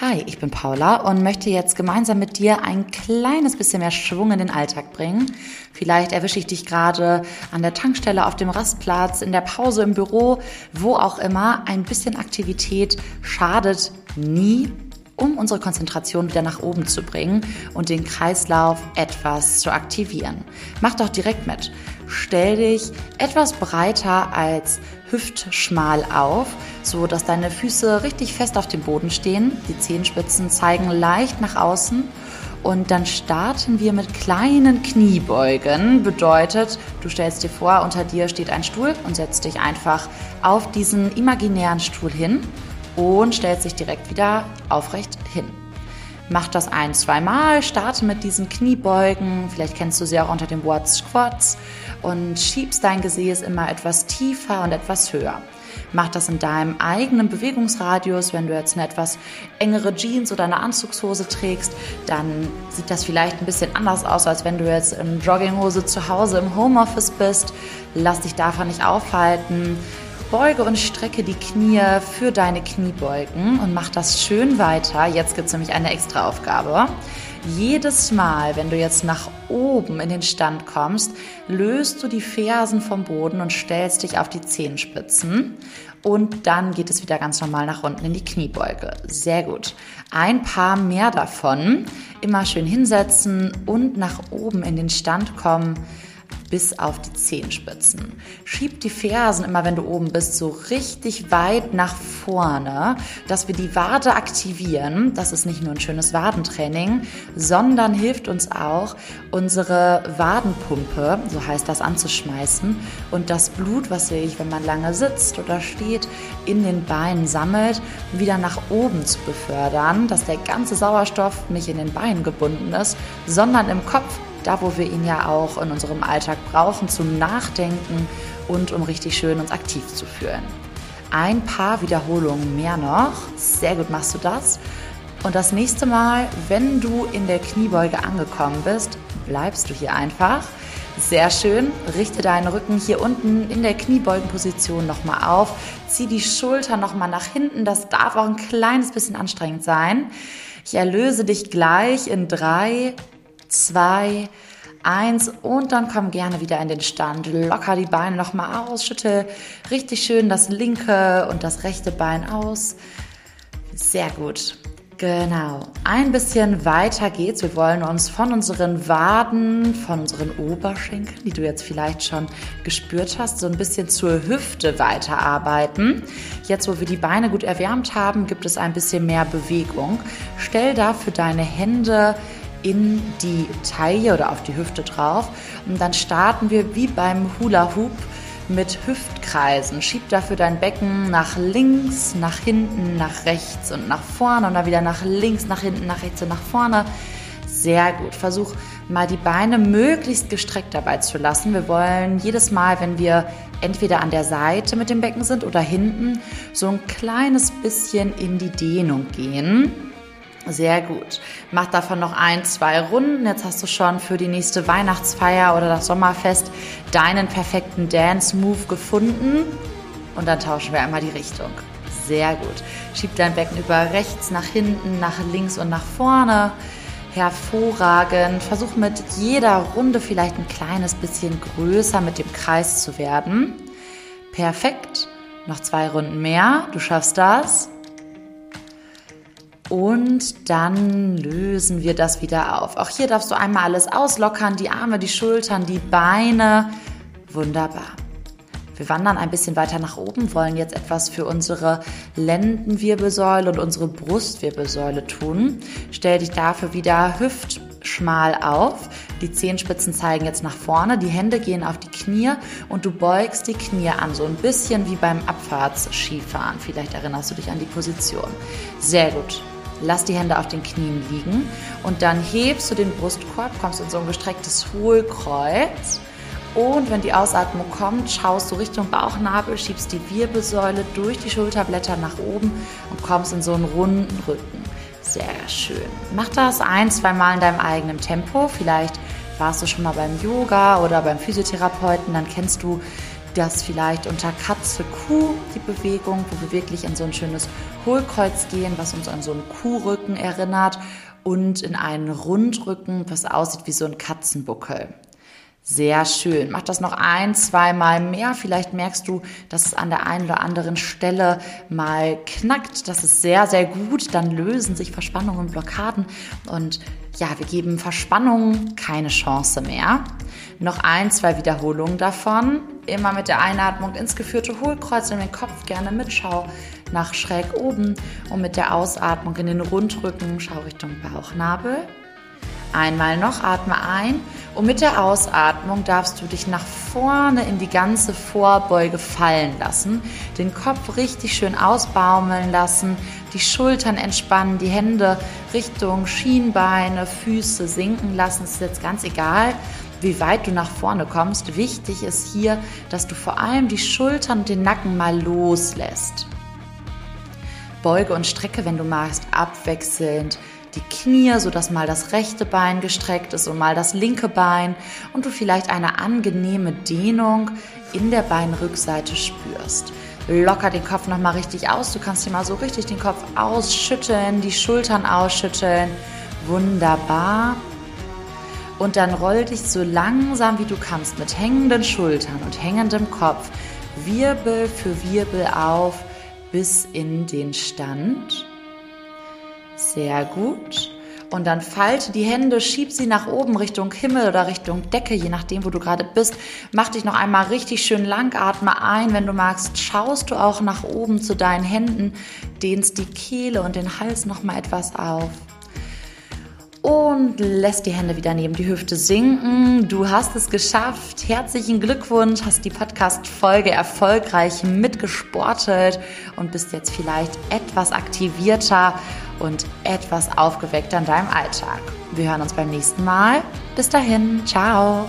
Hi, ich bin Paula und möchte jetzt gemeinsam mit dir ein kleines bisschen mehr Schwung in den Alltag bringen. Vielleicht erwische ich dich gerade an der Tankstelle, auf dem Rastplatz, in der Pause im Büro, wo auch immer. Ein bisschen Aktivität schadet nie um unsere Konzentration wieder nach oben zu bringen und den Kreislauf etwas zu aktivieren. Mach doch direkt mit. Stell dich etwas breiter als hüftschmal auf, so dass deine Füße richtig fest auf dem Boden stehen. Die Zehenspitzen zeigen leicht nach außen. Und dann starten wir mit kleinen Kniebeugen. Bedeutet, du stellst dir vor, unter dir steht ein Stuhl und setzt dich einfach auf diesen imaginären Stuhl hin und stellt sich direkt wieder aufrecht hin. Mach das ein, zwei Mal, starte mit diesen Kniebeugen, vielleicht kennst du sie auch unter dem Wort Squats und schiebst dein Gesäß immer etwas tiefer und etwas höher. Mach das in deinem eigenen Bewegungsradius. Wenn du jetzt eine etwas engere Jeans oder eine Anzugshose trägst, dann sieht das vielleicht ein bisschen anders aus, als wenn du jetzt in Jogginghose zu Hause im Homeoffice bist. Lass dich davon nicht aufhalten. Beuge und strecke die Knie für deine Kniebeugen und mach das schön weiter. Jetzt gibt es nämlich eine extra Aufgabe. Jedes Mal, wenn du jetzt nach oben in den Stand kommst, löst du die Fersen vom Boden und stellst dich auf die Zehenspitzen. Und dann geht es wieder ganz normal nach unten in die Kniebeuge. Sehr gut. Ein paar mehr davon. Immer schön hinsetzen und nach oben in den Stand kommen bis auf die Zehenspitzen. Schieb die Fersen immer, wenn du oben bist, so richtig weit nach vorne, dass wir die Wade aktivieren. Das ist nicht nur ein schönes Wadentraining, sondern hilft uns auch, unsere Wadenpumpe, so heißt das, anzuschmeißen und das Blut, was sich, wenn man lange sitzt oder steht, in den Beinen sammelt, wieder nach oben zu befördern, dass der ganze Sauerstoff nicht in den Beinen gebunden ist, sondern im Kopf da wo wir ihn ja auch in unserem Alltag brauchen, zum Nachdenken und um richtig schön uns aktiv zu fühlen. Ein paar Wiederholungen mehr noch. Sehr gut machst du das. Und das nächste Mal, wenn du in der Kniebeuge angekommen bist, bleibst du hier einfach. Sehr schön. Richte deinen Rücken hier unten in der Kniebeugenposition nochmal auf. Zieh die Schultern nochmal nach hinten. Das darf auch ein kleines bisschen anstrengend sein. Ich erlöse dich gleich in drei, zwei, eins und dann komm gerne wieder in den Stand. Locker die Beine nochmal aus, schüttel richtig schön das linke und das rechte Bein aus. Sehr gut. Genau. Ein bisschen weiter geht's. Wir wollen uns von unseren Waden, von unseren Oberschenkeln, die du jetzt vielleicht schon gespürt hast, so ein bisschen zur Hüfte weiterarbeiten. Jetzt, wo wir die Beine gut erwärmt haben, gibt es ein bisschen mehr Bewegung. Stell dafür deine Hände in die Taille oder auf die Hüfte drauf. Und dann starten wir wie beim Hula Hoop mit Hüftkreisen. Schieb dafür dein Becken nach links, nach hinten, nach rechts und nach vorne und dann wieder nach links, nach hinten, nach rechts und nach vorne. Sehr gut. Versuch mal die Beine möglichst gestreckt dabei zu lassen. Wir wollen jedes Mal, wenn wir entweder an der Seite mit dem Becken sind oder hinten, so ein kleines bisschen in die Dehnung gehen. Sehr gut. Mach davon noch ein, zwei Runden. Jetzt hast du schon für die nächste Weihnachtsfeier oder das Sommerfest deinen perfekten Dance-Move gefunden. Und dann tauschen wir einmal die Richtung. Sehr gut. Schieb dein Becken über rechts nach hinten, nach links und nach vorne. Hervorragend. Versuch mit jeder Runde vielleicht ein kleines bisschen größer mit dem Kreis zu werden. Perfekt. Noch zwei Runden mehr. Du schaffst das. Und dann lösen wir das wieder auf. Auch hier darfst du einmal alles auslockern, die Arme, die Schultern, die Beine. Wunderbar. Wir wandern ein bisschen weiter nach oben, wollen jetzt etwas für unsere Lendenwirbelsäule und unsere Brustwirbelsäule tun. Stell dich dafür wieder hüftschmal auf. Die Zehenspitzen zeigen jetzt nach vorne, die Hände gehen auf die Knie und du beugst die Knie an, so ein bisschen wie beim Abfahrtsskifahren. Vielleicht erinnerst du dich an die Position. Sehr gut. Lass die Hände auf den Knien liegen und dann hebst du den Brustkorb, kommst in so ein gestrecktes Hohlkreuz. Und wenn die Ausatmung kommt, schaust du Richtung Bauchnabel, schiebst die Wirbelsäule durch die Schulterblätter nach oben und kommst in so einen runden Rücken. Sehr schön. Mach das ein, zwei Mal in deinem eigenen Tempo. Vielleicht warst du schon mal beim Yoga oder beim Physiotherapeuten, dann kennst du das vielleicht unter Katze Kuh, die Bewegung, wo wir wirklich in so ein schönes Hohlkreuz gehen, was uns an so einen Kuhrücken erinnert und in einen Rundrücken, was aussieht wie so ein Katzenbuckel. Sehr schön. Mach das noch ein, zweimal mehr. Vielleicht merkst du, dass es an der einen oder anderen Stelle mal knackt. Das ist sehr, sehr gut. Dann lösen sich Verspannungen und Blockaden. Und ja, wir geben Verspannungen keine Chance mehr. Noch ein, zwei Wiederholungen davon. Immer mit der Einatmung ins geführte Hohlkreuz in den Kopf gerne mitschau nach schräg oben. Und mit der Ausatmung in den Rundrücken schau Richtung Bauchnabel. Einmal noch, atme ein. Und mit der Ausatmung darfst du dich nach vorne in die ganze Vorbeuge fallen lassen, den Kopf richtig schön ausbaumeln lassen, die Schultern entspannen, die Hände Richtung Schienbeine, Füße sinken lassen. Es ist jetzt ganz egal, wie weit du nach vorne kommst. Wichtig ist hier, dass du vor allem die Schultern und den Nacken mal loslässt. Beuge und strecke, wenn du magst, abwechselnd die Knie, sodass mal das rechte Bein gestreckt ist und mal das linke Bein und du vielleicht eine angenehme Dehnung in der Beinrückseite spürst. Locker den Kopf nochmal richtig aus. Du kannst dir mal so richtig den Kopf ausschütteln, die Schultern ausschütteln. Wunderbar. Und dann roll dich so langsam wie du kannst mit hängenden Schultern und hängendem Kopf Wirbel für Wirbel auf bis in den Stand. Sehr gut. Und dann falte die Hände, schieb sie nach oben Richtung Himmel oder Richtung Decke, je nachdem, wo du gerade bist. Mach dich noch einmal richtig schön lang, atme ein. Wenn du magst, schaust du auch nach oben zu deinen Händen, dehnst die Kehle und den Hals noch mal etwas auf und lässt die Hände wieder neben die Hüfte sinken. Du hast es geschafft. Herzlichen Glückwunsch, hast die Podcast-Folge erfolgreich mitgesportet und bist jetzt vielleicht etwas aktivierter und etwas aufgeweckter in deinem Alltag. Wir hören uns beim nächsten Mal. Bis dahin, ciao.